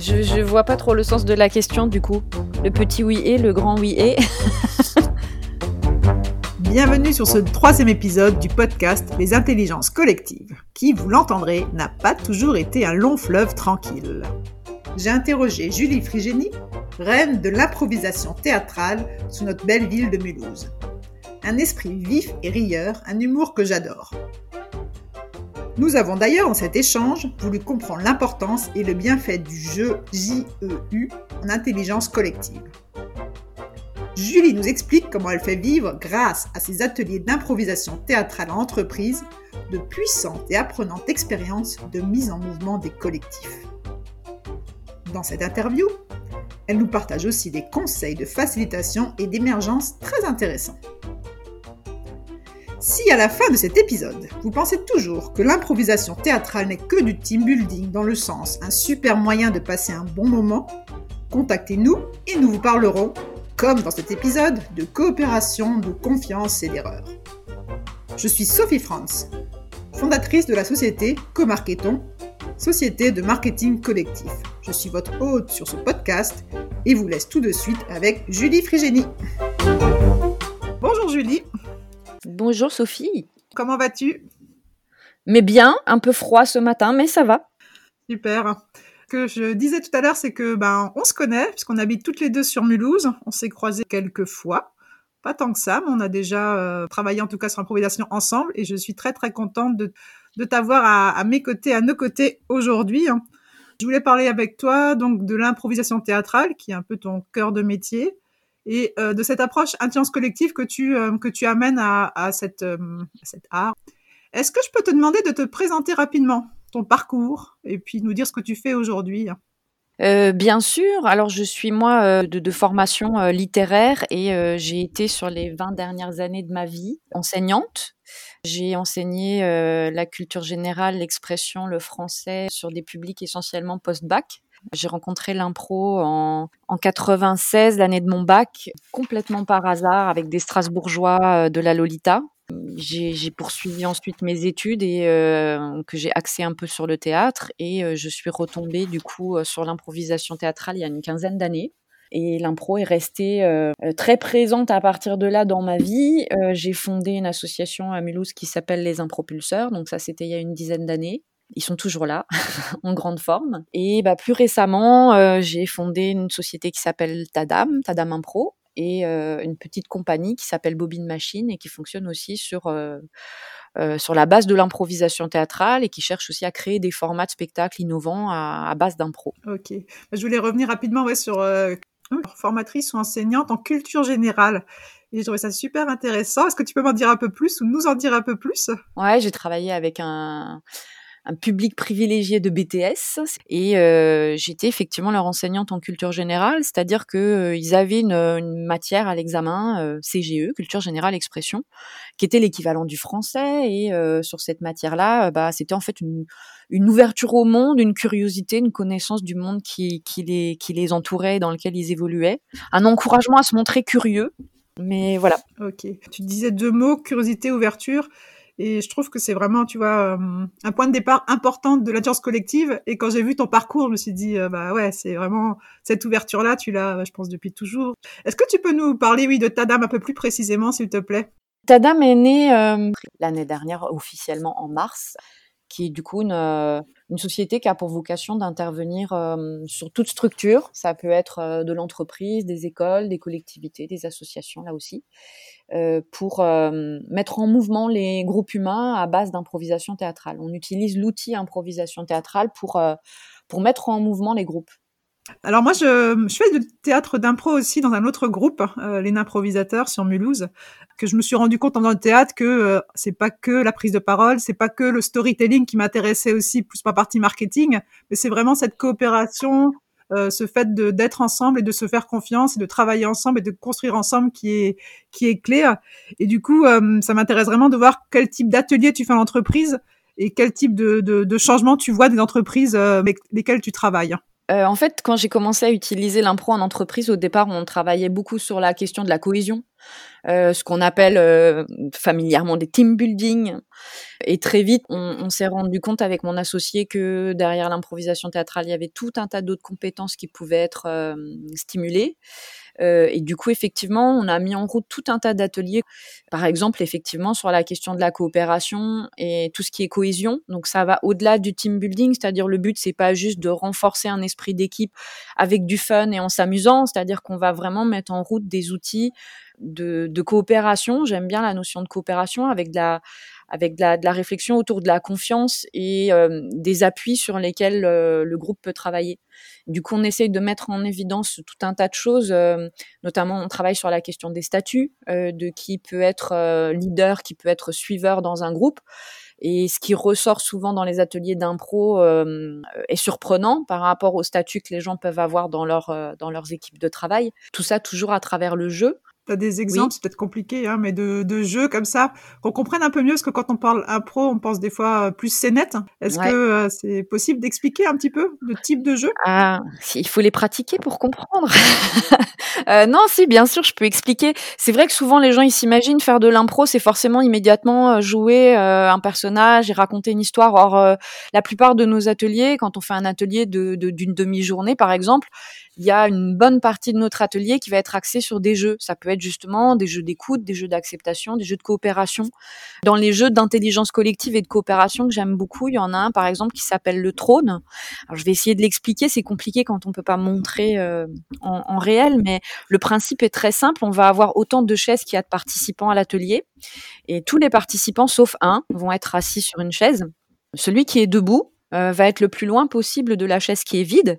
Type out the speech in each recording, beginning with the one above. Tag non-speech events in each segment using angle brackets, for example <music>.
Je, je vois pas trop le sens de la question du coup. Le petit oui et, le grand oui et. <laughs> Bienvenue sur ce troisième épisode du podcast Les intelligences collectives, qui, vous l'entendrez, n'a pas toujours été un long fleuve tranquille. J'ai interrogé Julie Frigénie, reine de l'improvisation théâtrale sous notre belle ville de Mulhouse. Un esprit vif et rieur, un humour que j'adore. Nous avons d'ailleurs dans cet échange voulu comprendre l'importance et le bienfait du jeu JEU en intelligence collective. Julie nous explique comment elle fait vivre, grâce à ses ateliers d'improvisation théâtrale en entreprise, de puissantes et apprenantes expériences de mise en mouvement des collectifs. Dans cette interview, elle nous partage aussi des conseils de facilitation et d'émergence très intéressants. Si à la fin de cet épisode, vous pensez toujours que l'improvisation théâtrale n'est que du team building dans le sens un super moyen de passer un bon moment, contactez-nous et nous vous parlerons, comme dans cet épisode, de coopération, de confiance et d'erreur. Je suis Sophie Franz, fondatrice de la société Comarketon, société de marketing collectif. Je suis votre hôte sur ce podcast et vous laisse tout de suite avec Julie Frigénie. Bonjour Julie. Bonjour Sophie. Comment vas-tu? Mais bien, un peu froid ce matin, mais ça va. Super. Ce que je disais tout à l'heure, c'est que ben on se connaît puisqu'on habite toutes les deux sur Mulhouse. On s'est croisés quelques fois, pas tant que ça, mais on a déjà euh, travaillé en tout cas sur l'improvisation ensemble et je suis très très contente de, de t'avoir à, à, mes côtés, à nos côtés aujourd'hui. Hein. Je voulais parler avec toi donc de l'improvisation théâtrale, qui est un peu ton cœur de métier, et euh, de cette approche intelligence collective que tu, euh, que tu amènes à, euh, à cet art. Est-ce que je peux te demander de te présenter rapidement ton parcours et puis nous dire ce que tu fais aujourd'hui? Bien sûr. Alors, je suis moi de, formation littéraire et j'ai été sur les 20 dernières années de ma vie enseignante. J'ai enseigné la culture générale, l'expression, le français sur des publics essentiellement post-bac. J'ai rencontré l'impro en, en 96, l'année de mon bac, complètement par hasard, avec des Strasbourgeois de la Lolita. J'ai poursuivi ensuite mes études et euh, que j'ai axé un peu sur le théâtre et euh, je suis retombée du coup euh, sur l'improvisation théâtrale il y a une quinzaine d'années. Et l'impro est restée euh, très présente à partir de là dans ma vie. Euh, j'ai fondé une association à Mulhouse qui s'appelle les Impropulseurs. Donc ça, c'était il y a une dizaine d'années. Ils sont toujours là, <laughs> en grande forme. Et bah, plus récemment, euh, j'ai fondé une société qui s'appelle Tadam, Tadam Impro, et euh, une petite compagnie qui s'appelle Bobine Machine et qui fonctionne aussi sur, euh, euh, sur la base de l'improvisation théâtrale et qui cherche aussi à créer des formats de spectacles innovants à, à base d'impro. Ok. Je voulais revenir rapidement ouais, sur formatrice ou enseignante en culture générale. Et je trouvais ça super intéressant. Est-ce que tu peux m'en dire un peu plus ou nous en dire un peu plus? Ouais, j'ai travaillé avec un un public privilégié de BTS et euh, j'étais effectivement leur enseignante en culture générale, c'est-à-dire que euh, ils avaient une, matière à l'examen euh, CGE, culture générale expression, qui était l'équivalent du français et sur cette matière-là, bah c'était en fait une, une ouverture au monde, une curiosité, une connaissance du monde qui, qui les qui les entourait, dans lequel ils évoluaient, un encouragement à se montrer curieux. Mais voilà. Ok. Tu disais deux mots, curiosité, ouverture. Et je trouve que c'est vraiment, tu vois, euh, un point de départ important de l'agence collective. Et quand j'ai vu ton parcours, je me suis dit, euh, bah ouais, c'est vraiment cette ouverture-là, tu l'as, je pense, depuis toujours. Est-ce que tu peux nous parler, oui, de Tadam un peu plus précisément, s'il te plaît? Tadam est né euh, l'année dernière, officiellement en mars qui est du coup une, euh, une société qui a pour vocation d'intervenir euh, sur toute structure. Ça peut être euh, de l'entreprise, des écoles, des collectivités, des associations là aussi, pour mettre en mouvement les groupes humains à base d'improvisation théâtrale. On utilise l'outil improvisation théâtrale pour, pour mettre en mouvement les groupes. Alors moi, je, je fais du théâtre d'impro aussi dans un autre groupe, euh, les improvisateurs sur Mulhouse, que je me suis rendu compte en dans le théâtre que euh, c'est pas que la prise de parole, c'est pas que le storytelling qui m'intéressait aussi, plus ma partie marketing, mais c'est vraiment cette coopération, euh, ce fait de d'être ensemble et de se faire confiance et de travailler ensemble et de construire ensemble qui est qui est clé. Et du coup, euh, ça m'intéresse vraiment de voir quel type d'atelier tu fais en entreprise et quel type de, de, de changement tu vois des entreprises euh, avec lesquelles tu travailles. Euh, en fait, quand j'ai commencé à utiliser l'impro en entreprise, au départ, on travaillait beaucoup sur la question de la cohésion. ce qu'on appelle familièrement des team building. Et très vite, on, on s'est rendu compte avec mon associé que derrière l'improvisation théâtrale, il y avait tout un tas d'autres compétences qui pouvaient être stimulées. Euh, et du coup, effectivement, on a mis en route tout un tas d'ateliers, par exemple, effectivement, sur la question de la coopération et tout ce qui est cohésion. Donc, ça va au-delà du team building, c'est-à-dire le but, c'est pas juste de renforcer un esprit d'équipe avec du fun et en s'amusant, c'est-à-dire qu'on va vraiment mettre en route des outils de, de coopération. J'aime bien la notion de coopération avec de la avec de la, de la, réflexion autour de la confiance et euh, des appuis sur lesquels euh, le groupe peut travailler. Du coup, on essaye de mettre en évidence tout un tas de choses, euh, notamment on travaille sur la question des statuts, de qui peut être leader, qui peut être suiveur dans un groupe. Et ce qui ressort souvent dans les ateliers d'impro est surprenant par rapport au statut que les gens peuvent avoir dans, leur, dans leurs équipes de travail. Tout ça toujours à travers le jeu. Tu as des exemples, c'est peut-être compliqué, hein, mais de, de, jeux comme ça, qu'on comprenne un peu mieux, parce que quand on parle impro, on pense des fois plus scénette. Est-ce que euh, c'est possible d'expliquer un petit peu le type de jeu? Ah, il faut les pratiquer pour comprendre. <laughs> euh, non, si, bien sûr, je peux expliquer. C'est vrai que souvent les gens ils s'imaginent faire de l'impro, c'est forcément immédiatement euh, jouer euh, un personnage et raconter une histoire. Or, la plupart de nos ateliers, quand on fait un atelier d'une de, d'une demi-journée, par exemple, il y a une bonne partie de notre atelier qui va être axée sur des jeux. Ça peut être justement des jeux d'écoute, des jeux d'acceptation, des jeux de coopération. Dans les jeux d'intelligence collective et de coopération que j'aime beaucoup, il y en a un par exemple qui s'appelle le trône. Je vais essayer de l'expliquer, c'est compliqué quand on peut pas montrer euh, en, en, réel, mais le principe est très simple. On va avoir autant de chaises qu'il y a de participants à l'atelier, et tous les participants, sauf un, vont être assis sur une chaise. Celui qui est debout euh, va être le plus loin possible de la chaise qui est vide,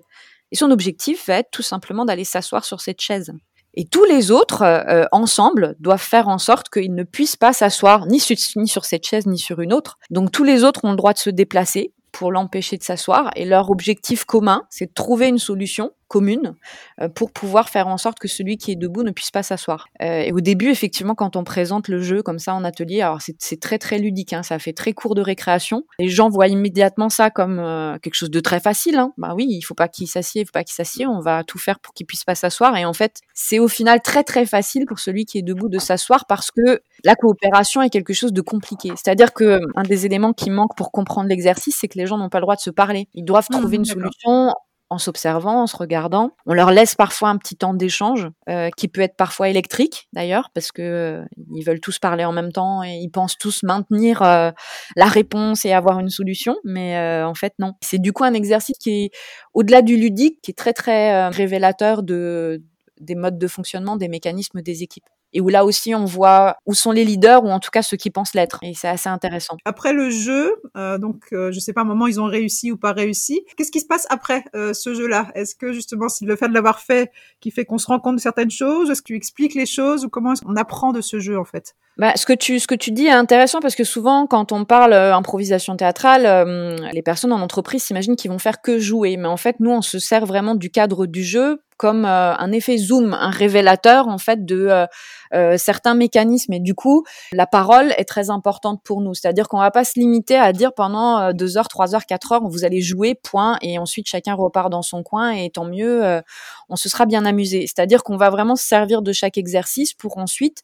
et son objectif va être tout simplement d'aller s'asseoir sur cette chaise. Et tous les autres, euh, ensemble, doivent faire en sorte qu'ils ne puissent pas s'asseoir ni, ni sur cette chaise ni sur une autre. Donc tous les autres ont le droit de se déplacer pour l'empêcher de s'asseoir. Et leur objectif commun, c'est de trouver une solution commune euh, pour pouvoir faire en sorte que celui qui est debout ne puisse pas s'asseoir. Euh, et au début, effectivement, quand on présente le jeu comme ça en atelier, alors c'est très très ludique, hein, ça fait très court de récréation. Les gens voient immédiatement ça comme euh, quelque chose de très facile. Hein. Bah oui, il faut pas qu'il s'assied, il faut pas qu'il s'assied, on va tout faire pour qu'il puisse pas s'asseoir. Et en fait, c'est au final très très facile pour celui qui est debout de s'asseoir parce que la coopération est quelque chose de compliqué. C'est-à-dire que un des éléments qui manque pour comprendre l'exercice, c'est que les gens n'ont pas le droit de se parler. Ils doivent mmh, trouver une solution en s'observant, en se regardant. On leur laisse parfois un petit temps d'échange, euh, qui peut être parfois électrique d'ailleurs, parce que euh, ils veulent tous parler en même temps et ils pensent tous maintenir euh, la réponse et avoir une solution, mais en fait non. C'est du coup un exercice qui est au-delà du ludique, qui est très très révélateur de des modes de fonctionnement, des mécanismes des équipes et où là aussi on voit où sont les leaders ou en tout cas ceux qui pensent l'être et c'est assez intéressant. Après le jeu, euh, donc euh, je sais pas à un moment ils ont réussi ou pas réussi. Qu'est-ce qui se passe après euh, ce jeu-là? Est-ce que justement c'est le fait de l'avoir fait qui fait qu'on se rend compte de certaines choses Est-ce que tu expliques les choses ou comment on apprend de ce jeu en fait? Bah, ce que tu ce que tu dis est intéressant parce que souvent quand on parle euh, improvisation théâtrale, euh, les personnes en entreprise s'imaginent qu'ils vont faire que jouer, mais en fait nous on se sert vraiment du cadre du jeu comme euh, un effet zoom, un révélateur en fait de euh, euh, certains mécanismes. Et du coup, la parole est très importante pour nous. C'est-à-dire qu'on va pas se limiter à dire pendant deux heures, trois heures, quatre heures, vous allez jouer, point, et ensuite chacun repart dans son coin et tant mieux, on se sera bien amusé. C'est-à-dire qu'on va vraiment se servir de chaque exercice pour ensuite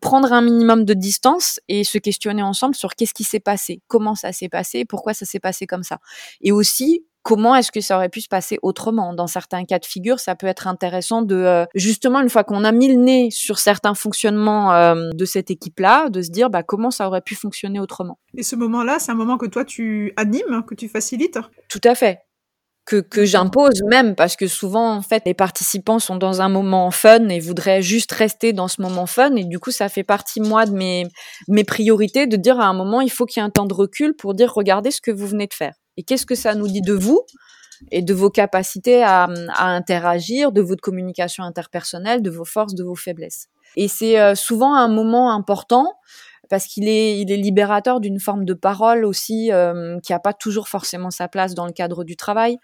prendre un minimum de distance et se questionner ensemble sur qu'est-ce qui s'est passé, comment ça s'est passé, pourquoi ça s'est passé comme ça. Et aussi comment est-ce que ça aurait pu se passer autrement? Dans certains cas de figure, ça peut être intéressant de euh, justement une fois qu'on a mis le nez sur certains fonctionnements euh, de cette équipe-là, de se dire bah comment ça aurait pu fonctionner autrement. Et ce moment-là, c'est un moment que toi tu animes, que tu facilites? Tout à fait. Que, que j'impose même parce que souvent en fait les participants sont dans un moment fun et voudraient juste rester dans ce moment fun. Et du coup ça fait partie moi de mes mes priorités de dire à un moment il faut qu'il y ait un temps de recul pour dire regardez ce que vous venez de faire et qu'est-ce que ça nous dit de vous et de vos capacités à, à, interagir, de votre communication interpersonnelle, de vos forces, de vos faiblesses? Et c'est euh, souvent un moment important parce qu'il est, il est libérateur d'une forme de parole aussi euh, qui n'a pas toujours forcément sa place dans le cadre du travail.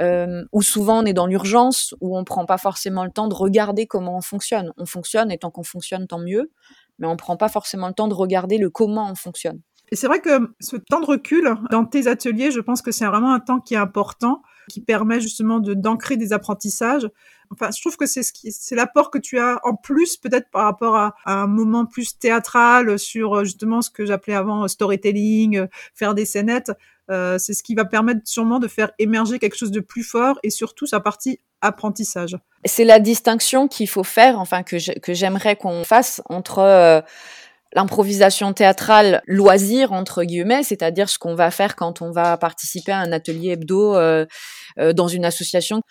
Euh, où souvent on est dans l'urgence, où on prend pas forcément le temps de regarder comment on fonctionne. On fonctionne et tant qu'on fonctionne, tant mieux, mais on prend pas forcément le temps de regarder le comment on fonctionne. Et c'est vrai que ce temps de recul dans tes ateliers, je pense que c'est vraiment un temps qui est important qui permet justement d'ancrer des apprentissages. Enfin, je trouve que c'est ce qui, c'est l'apport que tu as en plus peut-être par rapport à, un moment plus théâtral sur euh, justement ce que j'appelais avant euh, storytelling, faire des scénettes. Euh, c'est ce qui va permettre sûrement de faire émerger quelque chose de plus fort et surtout sa partie apprentissage. C'est la distinction qu'il faut faire, enfin que j'aimerais qu'on fasse entre l'improvisation théâtrale loisir entre guillemets, c'est-à-dire ce qu'on va faire quand on va participer à un atelier hebdo euh, euh, dans une association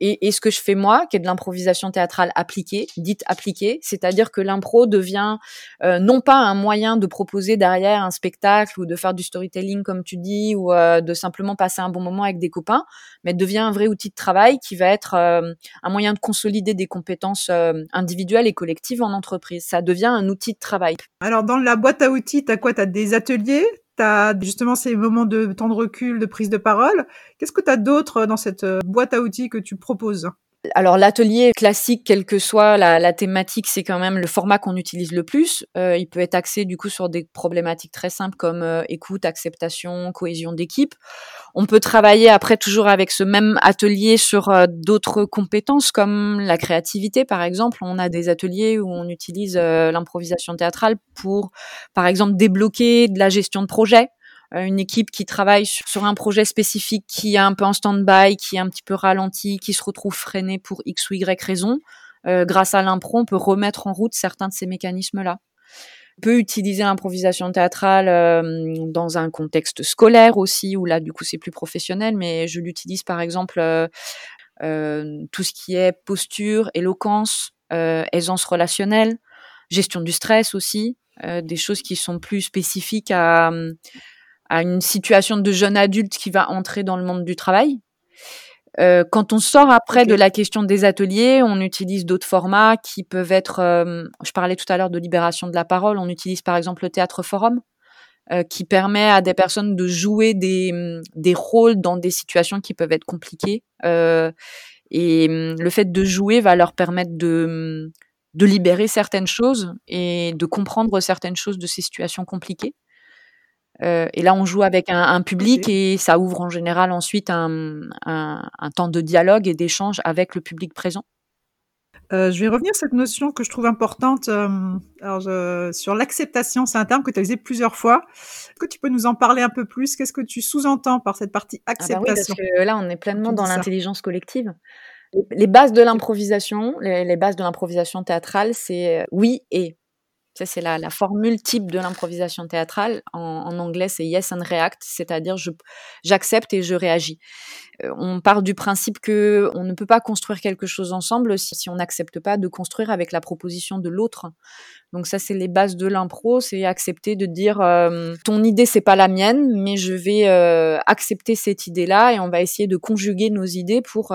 et, et, ce que je fais moi, qui est de l'improvisation théâtrale appliquée, dite appliquée, c'est-à-dire que l'impro devient euh, non pas un moyen de proposer derrière un spectacle ou de faire du storytelling comme tu dis, ou euh, de simplement passer un bon moment avec des copains, mais devient un vrai outil de travail qui va être euh, un moyen de consolider des compétences individuelles et collectives en entreprise. Ça devient un outil de travail. Alors dans la boîte à outils, tu as quoi? Tu as des ateliers? Justement ces moments de temps de recul, de prise de parole. Qu'est-ce que tu as d'autre dans cette euh, boîte à outils que tu proposes? Alors l'atelier classique, quelle que soit la, thématique, c'est quand même le format qu'on utilise le plus. Euh, il peut être axé du coup sur des problématiques très simples comme euh, écoute, acceptation, cohésion d'équipe. On peut travailler après toujours avec ce même atelier sur d'autres compétences comme la créativité par exemple. On a des ateliers où on utilise l'improvisation théâtrale pour par exemple débloquer de la gestion de projet euh, une équipe qui travaille sur, un projet spécifique qui est un peu en stand-by, qui est un petit peu ralenti, qui se retrouve freiné pour X ou Y raison, euh, grâce à l'impro, on peut remettre en route certains de ces mécanismes-là. On peut utiliser l'improvisation théâtrale euh, dans un contexte scolaire aussi, où là, du coup, c'est plus professionnel, mais je l'utilise par exemple tout ce qui est posture, éloquence, aisance relationnelle, gestion du stress aussi, des choses qui sont plus spécifiques à à une situation de jeune adulte qui va entrer dans le monde du travail. Euh, quand on sort après de la question des ateliers, on utilise d'autres formats qui peuvent être, euh, je parlais tout à l'heure de libération de la parole, on utilise par exemple le théâtre forum, euh, qui permet à des personnes de jouer des, des rôles dans des situations qui peuvent être compliquées. et le fait de jouer va leur permettre de, de libérer certaines choses et de comprendre certaines choses de ces situations compliquées. Euh, et là, on joue avec un, un public et ça ouvre en général ensuite un, un, un temps de dialogue et d'échange avec le public présent. Euh, je vais revenir sur cette notion que je trouve importante euh, alors sur l'acceptation. C'est un terme que tu as usé plusieurs fois. Est-ce que tu peux nous en parler un peu plus? Qu'est-ce que tu sous-entends par cette partie acceptation ah bah oui, parce que Là, on est pleinement dans l'intelligence collective. Les bases de l'improvisation, les, les, bases de l'improvisation théâtrale, c'est oui et. Ça, c'est la, la, formule type de l'improvisation théâtrale. En, anglais, c'est yes and react, c'est-à-dire j'accepte et je réagis. Euh, on part du principe que on ne peut pas construire quelque chose ensemble si, on n'accepte pas de construire avec la proposition de l'autre. Donc ça, c'est les bases de l'impro, c'est accepter de dire euh, ton idée c'est pas la mienne, mais je vais euh, accepter cette idée-là et on va essayer de conjuguer nos idées pour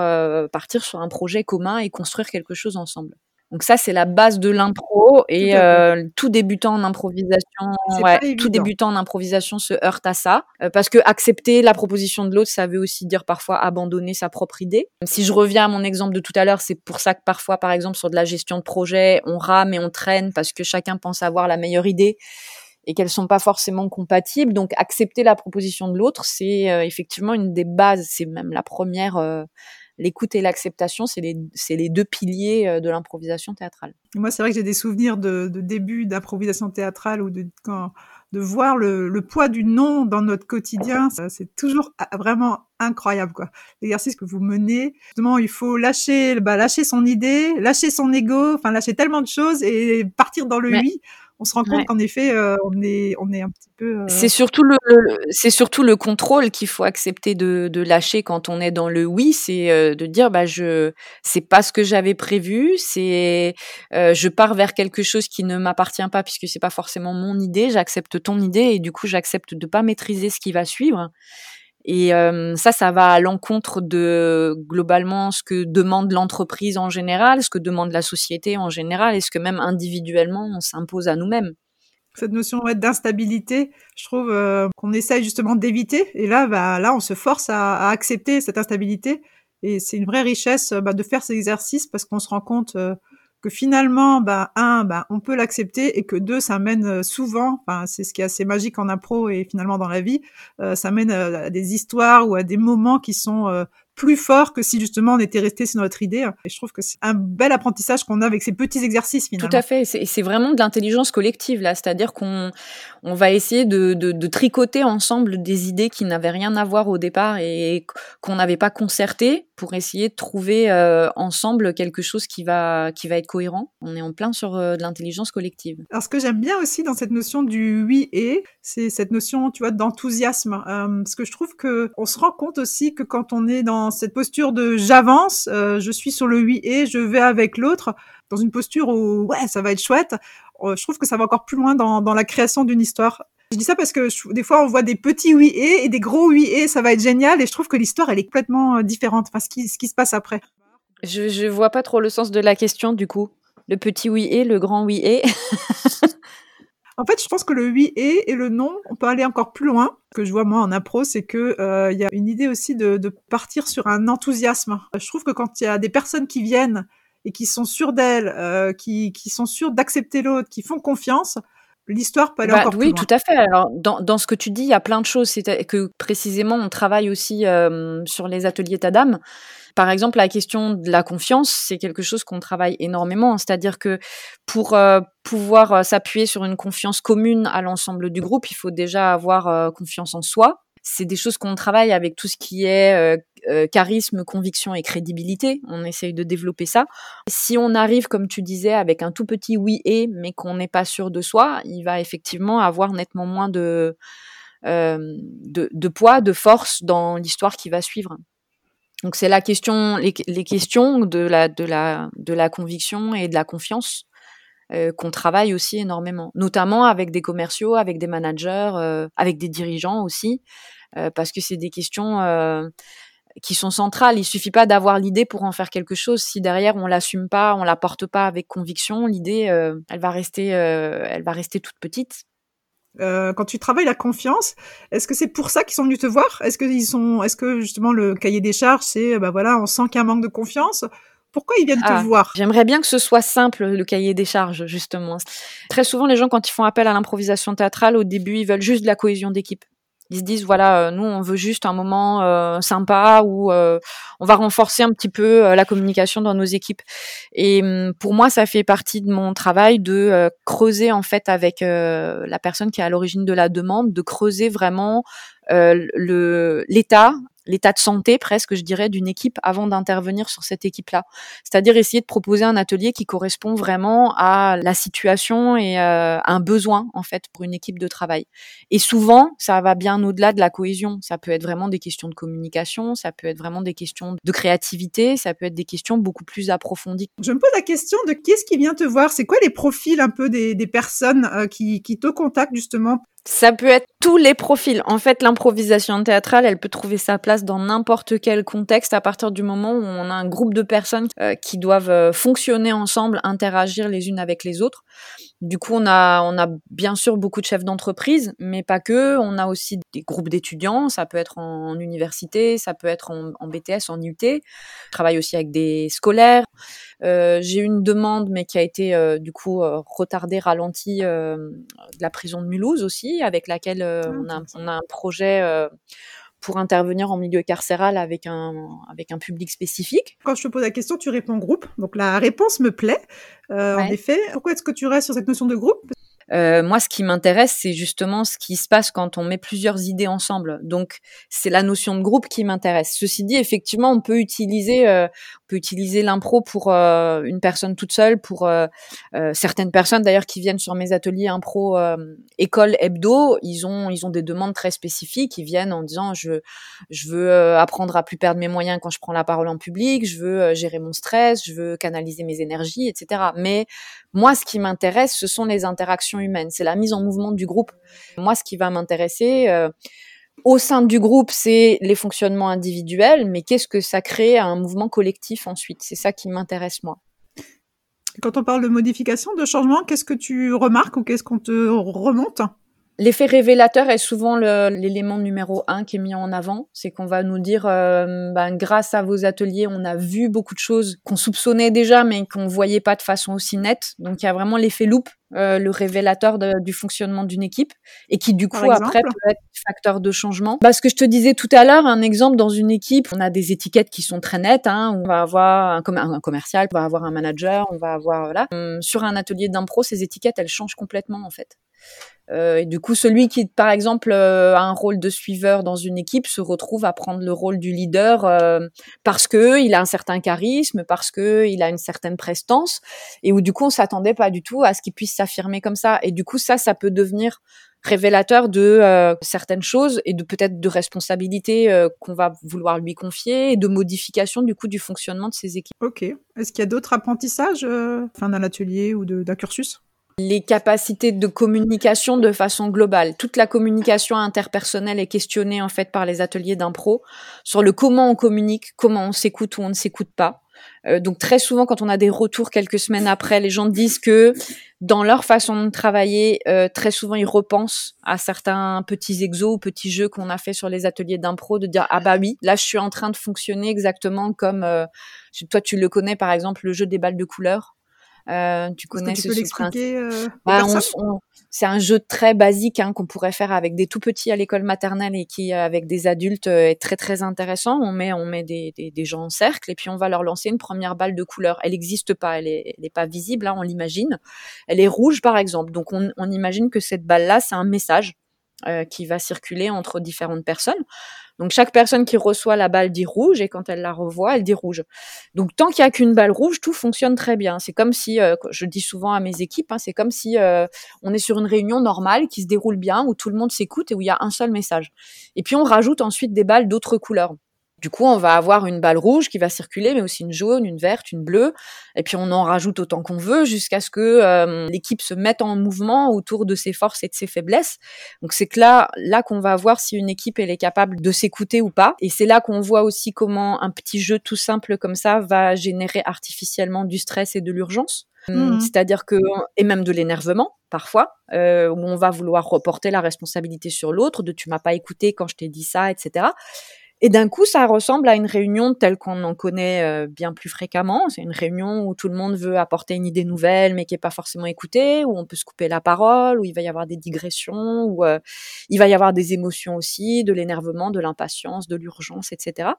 partir sur un projet commun et construire quelque chose ensemble. Donc ça, c'est la base de l'impro et tout, euh, tout, débutant en improvisation, ouais, tout débutant en improvisation se heurte à ça euh, parce que accepter la proposition de l'autre, ça veut aussi dire parfois abandonner sa propre idée. Si je reviens à mon exemple de tout à l'heure, c'est pour ça que parfois, par exemple, sur de la gestion de projet, on rame et on traîne parce que chacun pense avoir la meilleure idée et qu'elles sont pas forcément compatibles. Donc accepter la proposition de l'autre, c'est euh, effectivement une des bases, c'est même la première euh, l'écoute et l'acceptation, c'est les, les, deux piliers euh, de l'improvisation théâtrale. Moi, c'est vrai que j'ai des souvenirs de, de début d'improvisation théâtrale ou de, quand, de voir le, le, poids du nom dans notre quotidien. C'est toujours vraiment incroyable, quoi. L'exercice que vous menez, justement, il faut lâcher, bah, lâcher son idée, lâcher son ego, enfin, lâcher tellement de choses et partir dans le oui on se rend compte qu'en effet, euh, on est, on est un petit peu. Euh c'est surtout le, c'est surtout le contrôle qu'il faut accepter de, de, lâcher quand on est dans le oui, c'est euh, de dire bah je, c'est pas ce que j'avais prévu, c'est, je pars vers quelque chose qui ne m'appartient pas puisque c'est pas forcément mon idée, j'accepte ton idée et du coup j'accepte de pas maîtriser ce qui va suivre. Et euh, ça, ça va à l'encontre de globalement ce que demande l'entreprise en général, ce que demande la société en général, et ce que même individuellement on s'impose à nous-mêmes. Cette notion ouais, d'instabilité, je trouve euh, qu'on essaye justement d'éviter. Et là, bah, là, on se force à, à accepter cette instabilité. Et c'est une vraie richesse bah, de faire ces exercices parce qu'on se rend compte euh, que finalement, bah, un, bah, on peut l'accepter et que deux, ça mène euh, souvent, c'est ce qui est assez magique en impro et finalement dans la vie, euh, ça mène euh, à des histoires ou à des moments qui sont plus fort que si justement on était resté sur notre idée. Et je trouve que c'est un bel apprentissage qu'on a avec ces petits exercices finalement. Tout à fait. C'est vraiment de l'intelligence collective là, c'est-à-dire qu'on on va essayer de, de, de, tricoter ensemble des idées qui n'avaient rien à voir au départ et qu'on n'avait pas concertées pour essayer de trouver euh, ensemble quelque chose qui va qui va être cohérent. On est en plein sur euh, de l'intelligence collective. Alors ce que j'aime bien aussi dans cette notion du oui et, c'est cette notion, tu vois, d'enthousiasme. Euh, parce que je trouve que on se rend compte aussi que quand on est dans cette posture de j'avance, euh, je suis sur le oui et, je vais avec l'autre, dans une posture où ouais, ça va être chouette. Euh, je trouve que ça va encore plus loin dans, dans la création d'une histoire. Je dis ça parce que des fois on voit des petits oui et des gros oui et, ça va être génial. Et je trouve que l'histoire elle est complètement euh, différente. Enfin, ce qui, ce qui se passe après. Je, je vois pas trop le sens de la question du coup. Le petit oui et, le grand oui et. <laughs> En fait, je pense que le oui et et le non, on peut aller encore plus loin. Ce que je vois moi en impro, c'est que euh, il y a une idée aussi de, de, partir sur un enthousiasme. Je trouve que quand il y a des personnes qui viennent et qui sont sûres d'elles, euh, qui, qui sont sûres d'accepter l'autre, qui font confiance, l'histoire peut aller bah, encore oui, plus loin. Oui, tout à fait. Alors, dans, dans, ce que tu dis, il y a plein de choses. C'est que précisément, on travaille aussi euh, sur les ateliers Tadam. Par exemple, la question de la confiance, c'est quelque chose qu'on travaille énormément. C'est-à-dire que pour euh, pouvoir euh, s'appuyer sur une confiance commune à l'ensemble du groupe, il faut déjà avoir euh, confiance en soi. C'est des choses qu'on travaille avec tout ce qui est euh, euh, charisme, conviction et crédibilité. On essaye de développer ça. Si on arrive, comme tu disais, avec un tout petit oui et, mais qu'on n'est pas sûr de soi, il va effectivement avoir nettement moins de, euh, de, poids, de force dans l'histoire qui va suivre. Donc c'est la question, les, les, questions de la, de, la, de la conviction et de la confiance euh, qu'on travaille aussi énormément, notamment avec des commerciaux, avec des managers, euh, avec des dirigeants aussi, euh, parce que c'est des questions euh, qui sont centrales. Il suffit pas d'avoir l'idée pour en faire quelque chose. Si derrière on l'assume pas, on la porte pas avec conviction, l'idée, euh, elle va rester, elle va rester toute petite. Euh, quand tu travailles la confiance, est-ce que c'est pour ça qu'ils sont venus te voir? Est-ce que ils sont, est-ce que justement le cahier des charges, c'est, bah voilà, on sent qu'il y a un manque de confiance? Pourquoi ils viennent ah, te voir? J'aimerais bien que ce soit simple, le cahier des charges, justement. Très souvent, les gens, quand ils font appel à l'improvisation théâtrale, au début, ils veulent juste de la cohésion d'équipe. Ils se disent voilà, euh, nous on veut juste un moment euh, sympa où euh, on va renforcer un petit peu la communication dans nos équipes. Et hum, pour moi, ça fait partie de mon travail de creuser en fait avec la personne qui est à l'origine de la demande, de creuser vraiment le l'état l'état de santé presque, je dirais, d'une équipe avant d'intervenir sur cette équipe-là. C'est-à-dire essayer de proposer un atelier qui correspond vraiment à la situation et euh, à un besoin en fait pour une équipe de travail. Et souvent, ça va bien au-delà de la cohésion. Ça peut être vraiment des questions de communication, ça peut être vraiment des questions de créativité, ça peut être des questions beaucoup plus approfondies. Je me pose la question de qui est-ce qui vient te voir? C'est quoi les profils un peu des, des personnes euh, qui, qui te contactent justement ça peut être tous les profils. En fait, l'improvisation théâtrale, elle peut trouver sa place dans n'importe quel contexte à partir du moment où on a un groupe de personnes euh, qui doivent euh, fonctionner ensemble, interagir les unes avec les autres. Du coup, on a, on a bien sûr beaucoup de chefs d'entreprise, mais pas que. On a aussi des groupes d'étudiants. Ça peut être en, en, université, ça peut être en, en BTS, en UT. Je travaille aussi avec des scolaires. Euh, j'ai eu une demande, mais qui a été euh, du coup euh, retardée, ralentie euh, de la prison de Mulhouse aussi, avec laquelle euh, ah, on, a, on, a, un projet euh, pour intervenir en milieu carcéral avec un, avec un public spécifique. Quand je te pose la question, tu réponds groupe. Donc la réponse me plaît. Ouais. En effet, pourquoi est-ce que tu restes sur cette notion de groupe? Euh, moi, ce qui m'intéresse, c'est justement ce qui se passe quand on met plusieurs idées ensemble. Donc, c'est la notion de groupe qui m'intéresse. Ceci dit, effectivement, on peut utiliser, euh, peut utiliser l'impro pour euh, une personne toute seule, pour euh, euh, certaines personnes d'ailleurs qui viennent sur mes ateliers impro école hebdo, ils ont, ils ont des demandes très spécifiques. Ils viennent en disant, je, je veux apprendre à plus perdre mes moyens quand je prends la parole en public, je veux gérer mon stress, je veux canaliser mes énergies, etc. Mais moi, ce qui m'intéresse, ce sont les interactions humaines, c'est la mise en mouvement du groupe. Moi, ce qui va m'intéresser euh, au sein du groupe, c'est les fonctionnements individuels, mais qu'est-ce que ça crée à un mouvement collectif ensuite? C'est ça qui m'intéresse moi. Quand on parle de modification, de changement, qu'est-ce que tu remarques ou qu'est-ce qu'on te remonte? L'effet révélateur est souvent l'élément numéro un qui est mis en avant. C'est qu'on va nous dire, euh, ben, grâce à vos ateliers, on a vu beaucoup de choses qu'on soupçonnait déjà, mais qu'on voyait pas de façon aussi nette. Donc il y a vraiment l'effet loupe, euh, le révélateur du fonctionnement d'une équipe, et qui du coup après peut être facteur de changement. Parce que je te disais tout à l'heure, un exemple dans une équipe, on a des étiquettes qui sont très nettes. Hein, on va avoir un, un, commercial, on va avoir un manager, on va avoir voilà. Hum, sur un atelier d'impro, ces étiquettes, elles changent complètement en fait. Euh, et du coup, celui qui, par exemple, euh, a un rôle de suiveur dans une équipe se retrouve à prendre le rôle du leader euh, parce que il a un certain charisme, parce que il a une certaine prestance, et où du coup, on s'attendait pas du tout à ce qu'il puisse s'affirmer comme ça. Et du coup, ça, ça peut devenir révélateur de certaines choses et de peut-être de responsabilités qu'on va vouloir lui confier et de modification du coup du fonctionnement de ses équipes. Ok. Est-ce qu'il y a d'autres apprentissages fin d'un atelier ou d'un cursus? Les capacités de communication de façon globale. Toute la communication interpersonnelle est questionnée en fait par les ateliers d'impro sur le comment on communique, comment on s'écoute ou on ne s'écoute pas. Euh, donc très souvent, quand on a des retours quelques semaines après, les gens disent que dans leur façon de travailler, euh, très souvent ils repensent à certains petits exos ou petits jeux qu'on a fait sur les ateliers d'impro, de dire ah bah oui, là je suis en train de fonctionner exactement comme euh, toi tu le connais par exemple le jeu des balles de couleur. Euh, tu connais tu ce euh, bah, C'est un jeu très basique hein, qu'on pourrait faire avec des tout petits à l'école maternelle et qui, euh, avec des adultes, euh, est très très intéressant. On met on met des, des, des, gens en cercle et puis on va leur lancer une première balle de couleur. Elle n'existe pas, elle est, elle est pas visible, hein, on l'imagine. Elle est rouge par exemple, donc on, on imagine que cette balle là c'est un message euh, qui va circuler entre différentes personnes. Donc chaque personne qui reçoit la balle dit rouge et quand elle la revoit, elle dit rouge. Donc tant qu'il y a qu'une balle rouge, tout fonctionne très bien. C'est comme si, euh, je dis souvent à mes équipes, hein, c'est comme si euh, on est sur une réunion normale qui se déroule bien, où tout le monde s'écoute et où il y a un seul message. Et puis on rajoute ensuite des balles d'autres couleurs. Du coup, on va avoir une balle rouge qui va circuler, mais aussi une jaune, une verte, une bleue, et puis on en rajoute autant qu'on veut jusqu'à ce que euh, l'équipe se mette en mouvement autour de ses forces et de ses faiblesses. Donc c'est que là, là qu'on va voir si une équipe elle est capable de s'écouter ou pas, et c'est là qu'on voit aussi comment un petit jeu tout simple comme ça va générer artificiellement du stress et de l'urgence. Mmh. C'est-à-dire que et même de l'énervement parfois, euh, où on va vouloir reporter la responsabilité sur l'autre, de tu m'as pas écouté quand je t'ai dit ça, etc. Et d'un coup, ça ressemble à une réunion telle qu'on en connaît euh, bien plus fréquemment. C'est une réunion où tout le monde veut apporter une idée nouvelle, mais qui n'est pas forcément écoutée, où on peut se couper la parole, où il va y avoir des digressions, où euh, il va y avoir des émotions aussi, de l'énervement, de l'impatience, de l'urgence, etc.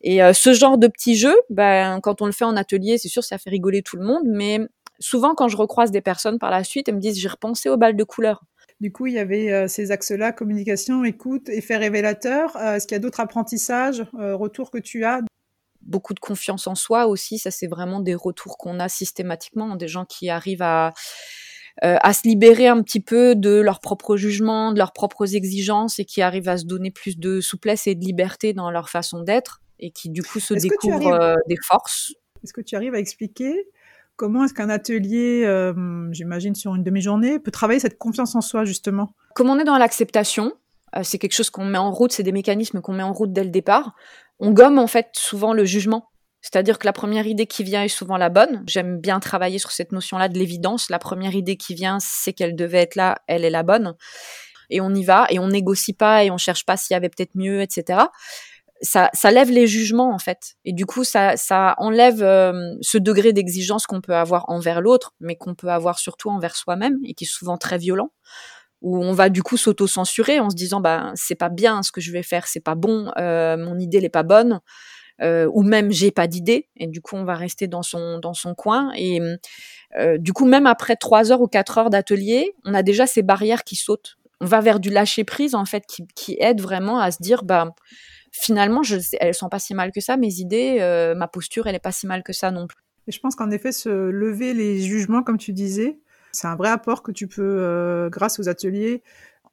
Et euh, ce genre de petit jeu, ben, quand on le fait en atelier, c'est sûr, ça fait rigoler tout le monde, mais souvent, quand je recroise des personnes par la suite, elles me disent, j'ai repensé aux balles de couleur. Du coup, il y avait euh, ces axes-là, communication, écoute, effet révélateur. Euh, est-ce qu'il y a d'autres apprentissages, euh, retours que tu as? Beaucoup de confiance en soi aussi, ça c'est vraiment des retours qu'on a systématiquement, des gens qui arrivent à, à se libérer un petit peu de leur propre jugement, de leurs propres exigences et qui arrivent à se donner plus de souplesse et de liberté dans leur façon d'être et qui du coup se découvrent des forces. Est-ce que tu arrives à expliquer Comment est-ce qu'un atelier, euh, j'imagine sur une demi-journée, peut travailler cette confiance en soi justement? Comme on est dans l'acceptation, euh, c'est quelque chose qu'on met en route, c'est des mécanismes qu'on met en route dès le départ. On gomme en fait souvent le jugement. C'est-à-dire que la première idée qui vient est souvent la bonne. J'aime bien travailler sur cette notion-là de l'évidence. La première idée qui vient, c'est qu'elle devait être là, elle est la bonne. Et on y va, et on négocie pas, et on cherche pas s'il y avait peut-être mieux, etc ça, lève les jugements en fait. Et du coup, ça, enlève euh, ce degré d'exigence qu'on peut avoir envers l'autre, mais qu'on peut avoir surtout envers soi-même et qui est souvent très violent. Où on va du coup s'auto-censurer en se disant bah c'est pas bien ce que je vais faire, c'est pas bon, euh, mon idée n'est pas bonne, euh, ou même j'ai pas d'idée. Et du coup, on va rester dans son dans son coin. Et du coup, même après trois heures ou quatre heures d'atelier, on a déjà ces barrières qui sautent. On va vers du lâcher prise en fait, qui, qui aide vraiment à se dire bah finalement, je, elles sont pas si mal que ça, mes idées, euh, ma posture, elle est pas si mal que ça non plus. Et je pense qu'en effet, se lever les jugements, comme tu disais, c'est un vrai apport que tu peux, euh, grâce aux ateliers,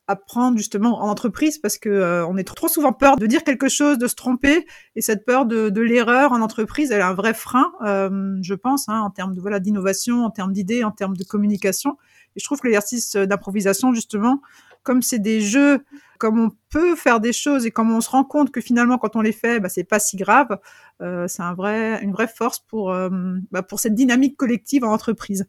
apprendre justement en entreprise parce que euh, est trop, souvent peur de dire quelque chose, de se tromper, et cette peur de, l'erreur en entreprise, elle est un vrai frein, je pense, hein, en termes de voilà d'innovation, en termes d'idées, en termes de communication. Et je trouve que l'exercice d'improvisation, justement, comme c'est des jeux, comme on peut faire des choses et comme on se rend compte que finalement quand on les fait, bah, c'est pas si grave, euh, c'est un vrai, une vraie force pour, euh, bah, pour cette dynamique collective en entreprise.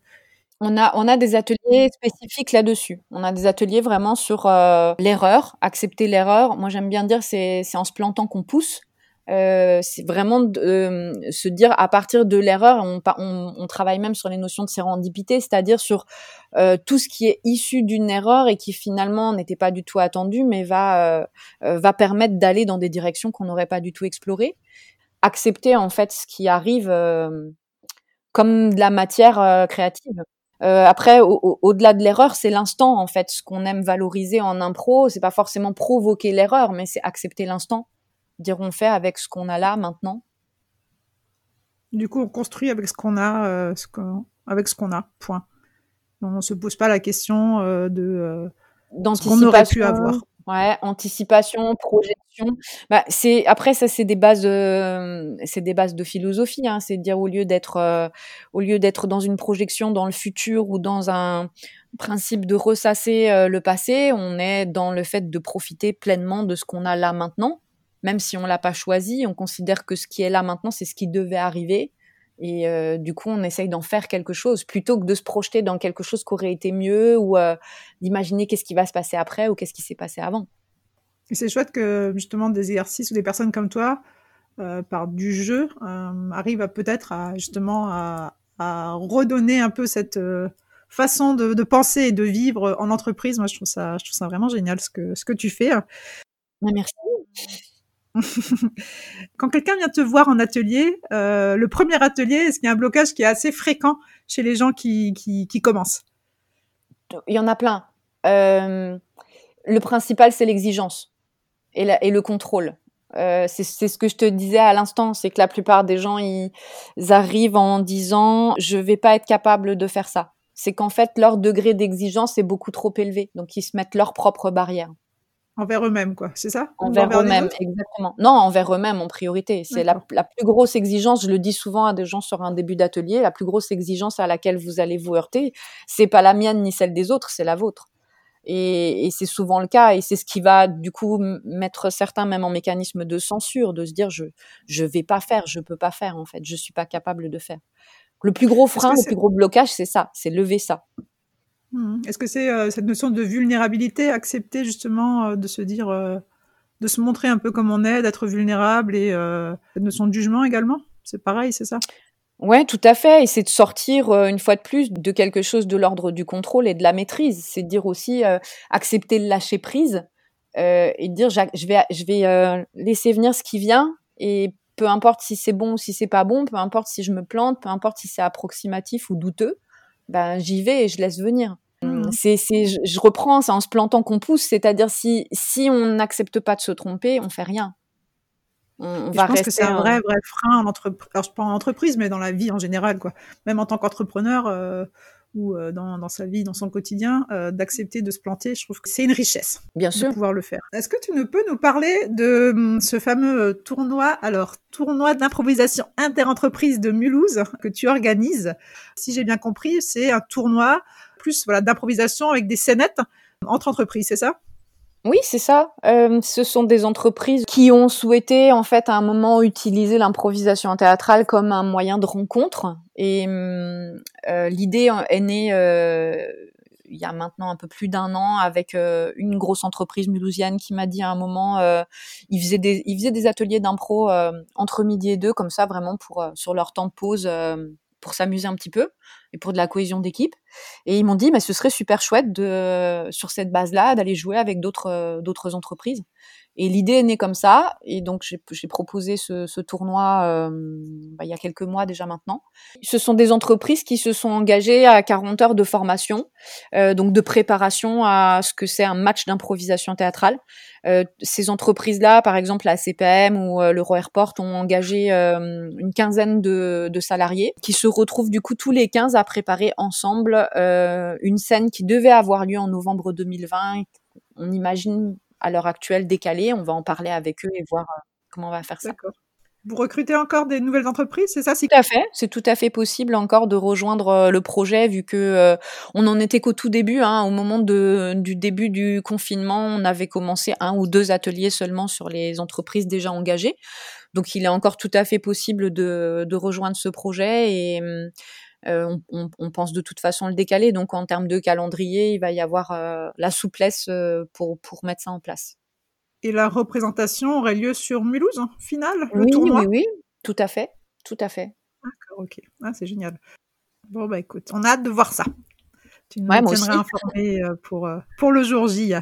On a, on a des ateliers spécifiques là-dessus. On a des ateliers vraiment sur euh, l'erreur, accepter l'erreur. Moi, j'aime bien dire c'est en se plantant qu'on pousse. Euh, c'est vraiment euh, se dire à partir de l'erreur, on, travaille même sur les notions de sérendipité, c'est-à-dire sur euh, tout ce qui est issu d'une erreur et qui finalement n'était pas du tout attendu, mais va euh, va permettre d'aller dans des directions qu'on n'aurait pas du tout explorées. Accepter en fait ce qui arrive comme de la matière créative. Après, au-delà de l'erreur, c'est l'instant en fait. Ce qu'on aime valoriser en impro, c'est pas forcément provoquer l'erreur, mais c'est accepter l'instant. Dire on fait avec ce qu'on a là maintenant? Du coup, on construit avec ce qu'on a, euh, ce avec ce qu'on a. Point. On se pose pas la question euh, de euh, ce qu'on aurait pu avoir. Ouais, anticipation, projection. Bah, c'est après ça, c'est des bases, euh, c'est des bases de philosophie. Hein, c'est de dire au lieu d'être, euh, au lieu d'être dans une projection dans le futur ou dans un principe de ressasser euh, le passé, on est dans le fait de profiter pleinement de ce qu'on a là maintenant, même si on l'a pas choisi. On considère que ce qui est là maintenant, c'est ce qui devait arriver. Et euh, du coup, on essaye d'en faire quelque chose plutôt que de se projeter dans quelque chose qui aurait été mieux ou euh, d'imaginer qu'est-ce qui va se passer après ou qu'est-ce qui s'est passé avant. Et c'est chouette que justement des exercices ou des personnes comme toi, euh, par du jeu, arrivent peut-être à justement à, à, redonner un peu cette façon de, de, penser et de vivre en entreprise. Moi, je trouve ça, je trouve ça vraiment génial ce que ce que tu fais. Merci. <laughs> Quand quelqu'un vient te voir en atelier, euh, le premier atelier, est-ce qu'il y a un blocage qui est assez fréquent chez les gens qui, qui, qui commencent? Il y en a plein. Euh, le principal, c'est l'exigence et, et, le contrôle. Euh, c'est ce que je te disais à l'instant, c'est que la plupart des gens, ils, arrivent en disant, je vais pas être capable de faire ça. C'est qu'en fait, leur degré d'exigence est beaucoup trop élevé, donc ils se mettent leurs propres barrières. Envers eux-mêmes, quoi, c'est ça? Envers, envers eux-mêmes, exactement. Non, envers eux-mêmes en priorité. C'est la, la, plus grosse exigence, je le dis souvent à des gens sur un début d'atelier, la plus grosse exigence à laquelle vous allez vous heurter, c'est pas la mienne ni celle des autres, c'est la vôtre. Et, et c'est souvent le cas, et c'est ce qui va du coup mettre certains même en mécanisme de censure, de se dire je je vais pas faire, je peux pas faire en fait, je suis pas capable de faire. Le plus gros frein, le plus gros blocage, c'est ça, c'est lever ça. Mmh. Est-ce que c'est euh, cette notion de vulnérabilité, accepter justement euh, de se dire, euh, de se montrer un peu comme on est, d'être vulnérable et cette notion de jugement également? C'est pareil, c'est ça? Ouais, tout à fait. Et c'est de sortir une fois de plus de quelque chose de l'ordre du contrôle et de la maîtrise. C'est dire aussi accepter le lâcher prise et dire je vais, je vais laisser venir ce qui vient et peu importe si c'est bon ou si c'est pas bon, peu importe si je me plante, peu importe si c'est approximatif ou douteux ben j'y vais et je laisse venir. Mmh. C'est, c'est, je, je, reprends, c'est en se plantant qu'on pousse, c'est-à-dire si si on n'accepte pas de se tromper, on fait rien. On, on va je pense que c'est un vrai vrai frein en entreprise, alors je pas en entreprise, mais dans la vie en général quoi. Même en tant qu'entrepreneur euh, ou euh, dans, dans sa vie, dans son quotidien, euh, d'accepter de se planter, je trouve que c'est une richesse. Bien sûr. De pouvoir le faire. Est-ce que tu ne peux nous parler de hum, ce fameux euh, tournoi, alors tournoi d'improvisation interentreprise de Mulhouse que tu organises? Si j'ai bien compris, c'est un tournoi plus voilà d'improvisation avec des scénettes entre entreprises, c'est ça? Oui, c'est ça. Euh, ce sont des entreprises qui ont souhaité, en fait, à un moment, utiliser l'improvisation théâtrale comme un moyen de rencontre. Et euh, l'idée est née euh, il y a maintenant un peu plus d'un an avec euh, une grosse entreprise mulhousienne qui m'a dit à un moment, euh, ils faisaient des, ils faisaient des ateliers d'impro entre midi et deux, comme ça, vraiment pour sur leur temps de pause pour s'amuser un petit peu et pour de la cohésion d'équipe. Et ils m'ont dit, mais ce serait super chouette de, sur cette base-là, d'aller jouer avec d'autres, euh, d'autres entreprises. Et l'idée est née comme ça. Et donc, j'ai, proposé ce, tournoi euh, bah, il y a quelques mois déjà maintenant. Ce sont des entreprises qui se sont engagées à 40 heures de formation, euh, donc de préparation à ce que c'est un match d'improvisation théâtrale. Euh, ces entreprises-là, par exemple la CPM ou l'Euro Airport, ont engagé une quinzaine de, de, salariés qui se retrouvent du coup tous les 15 à préparer ensemble une scène qui devait avoir lieu en novembre 2020. On imagine à l'heure actuelle décalée. On va en parler avec eux et voir euh, comment on va faire ça. Vous recrutez encore des nouvelles entreprises, c'est ça Tout à fait, c'est tout à fait possible encore de rejoindre euh, le projet vu que euh, on en était qu'au tout début. Hein, au moment de, du début du confinement, on avait commencé un ou deux ateliers seulement sur les entreprises déjà engagées. Donc il est encore tout à fait possible de, de rejoindre ce projet et on, on, pense de toute façon le décaler. Donc en termes de calendrier, il va y avoir la souplesse pour, pour mettre ça en place. Et la représentation aurait lieu sur Mulhouse, hein, finale, le oui, tournoi Oui, oui, tout à fait, tout à fait. D'accord, ok. Ah, c'est génial. Bon, bah écoute, on a hâte de voir ça. Tu nous tiendras informé pour, pour le jour J.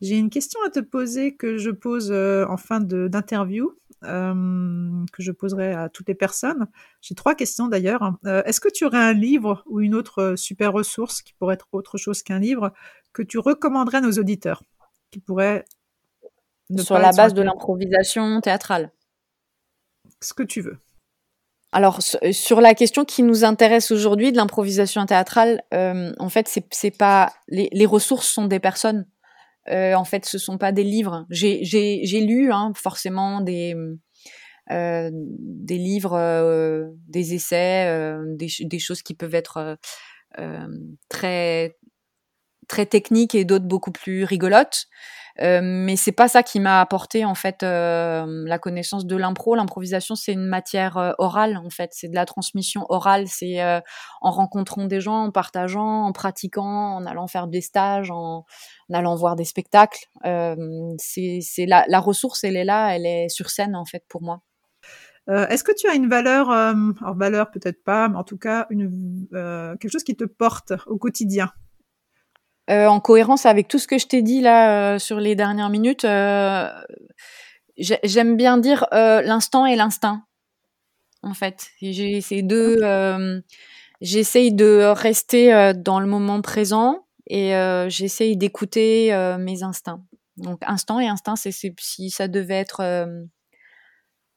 J'ai une question à te poser que je pose euh, en fin d'interview, euh, que je poserai à toutes les personnes. J'ai trois questions d'ailleurs. Euh, est-ce que tu aurais un livre ou une autre super ressource qui pourrait être autre chose qu'un livre que tu recommanderais à nos auditeurs, qui pourrait sur la base de l'improvisation théâtrale Ce que tu veux. Alors sur la question qui nous intéresse aujourd'hui de l'improvisation théâtrale, en fait c'est pas les, les ressources sont des personnes euh, en fait, ce sont pas des livres. J'ai lu hein, forcément des euh, livres, euh, des essais, des, des, choses qui peuvent être très très techniques et d'autres beaucoup plus rigolotes. Euh, mais c'est pas ça qui m'a apporté en fait euh, la connaissance de l'impro. L'improvisation, c'est une matière euh, orale en fait. C'est de la transmission orale. C'est en rencontrant des gens, en partageant, en pratiquant, en allant faire des stages, en, allant voir des spectacles. c'est la, ressource, elle est là, elle est sur scène en fait pour moi. Est-ce que tu as une valeur, alors valeur peut-être pas, mais en tout cas quelque chose qui te porte au quotidien? Euh, en cohérence avec tout ce que je t'ai dit là euh, sur les dernières minutes, euh, j'aime bien dire l'instant et l'instinct. En fait, j'ai ces deux. J'essaye de rester dans le moment présent et j'essaye d'écouter mes instincts. Donc instant et instinct, c'est si ça devait être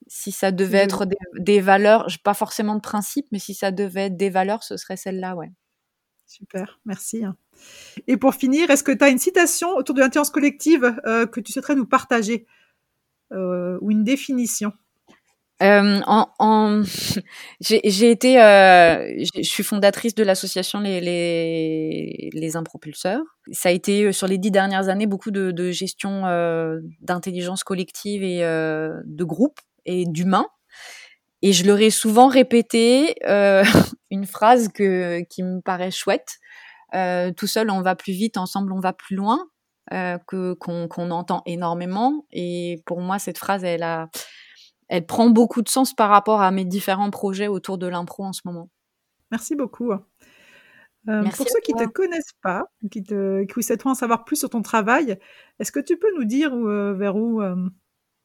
si ça devait être des, des, valeurs, pas forcément de principe, mais si ça devait être des valeurs, ce serait celle-là, ouais. Super, merci. Et pour finir, est-ce que tu as une citation autour de l'intelligence collective euh, que tu souhaiterais nous partager euh, ou une définition? Euh, <laughs> j'ai été, je suis fondatrice de l'association les, les, impropulseurs. Ça a été sur les dix dernières années beaucoup de gestion d'intelligence collective et de groupe et d'humains. Et je leur ai souvent répété euh, <laughs> une phrase que, qui me paraît chouette. Euh, tout seul, on va plus vite, ensemble, on va plus loin, euh, que qu'on entend énormément. Et pour moi, cette phrase, elle a, elle prend beaucoup de sens par rapport à mes différents projets autour de l'impro en ce moment. Merci beaucoup. Euh, pour ceux qui ne te connaissent pas, qui, te, qui souhaiteraient en savoir plus sur ton travail, est-ce que tu peux nous dire vers où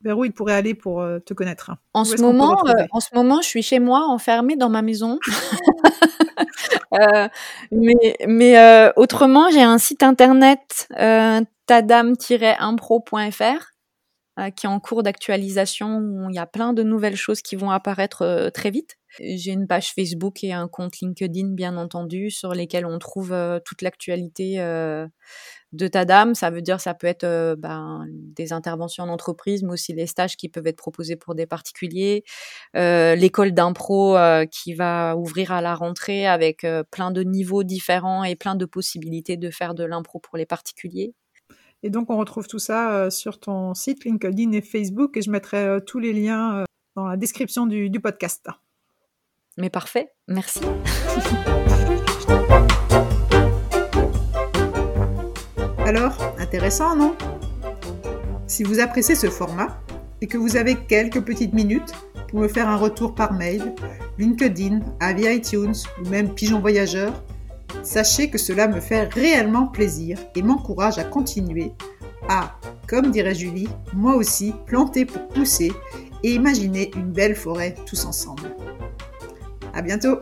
vers où il pourrait aller pour euh, te connaître en ce, moment, euh, en ce moment, je suis chez moi, enfermée dans ma maison. <laughs> euh, mais mais autrement, j'ai un site internet tadam-impro.fr qui est en cours d'actualisation où il y a plein de nouvelles choses qui vont apparaître très vite. J'ai une page Facebook et un compte LinkedIn, bien entendu, sur lesquels on trouve toute l'actualité de ta dame. Ça veut dire ça peut être euh, ben, des interventions en entreprise, mais aussi les stages qui peuvent être proposés pour des particuliers. Euh, l'école d'impro euh, qui va ouvrir à la rentrée avec plein de niveaux différents et plein de possibilités de faire de l'impro pour les particuliers. Et donc on retrouve tout ça sur ton site LinkedIn et Facebook et je mettrai tous les liens dans la description du podcast. Mais parfait, merci. <laughs> Alors, intéressant, non? Si vous appréciez ce format et que vous avez quelques petites minutes pour me faire un retour par mail, LinkedIn, via iTunes ou même Pigeon Voyageur, sachez que cela me fait réellement plaisir et m'encourage à continuer à, comme dirait Julie, moi aussi, planter pour pousser et imaginer une belle forêt tous ensemble. À bientôt!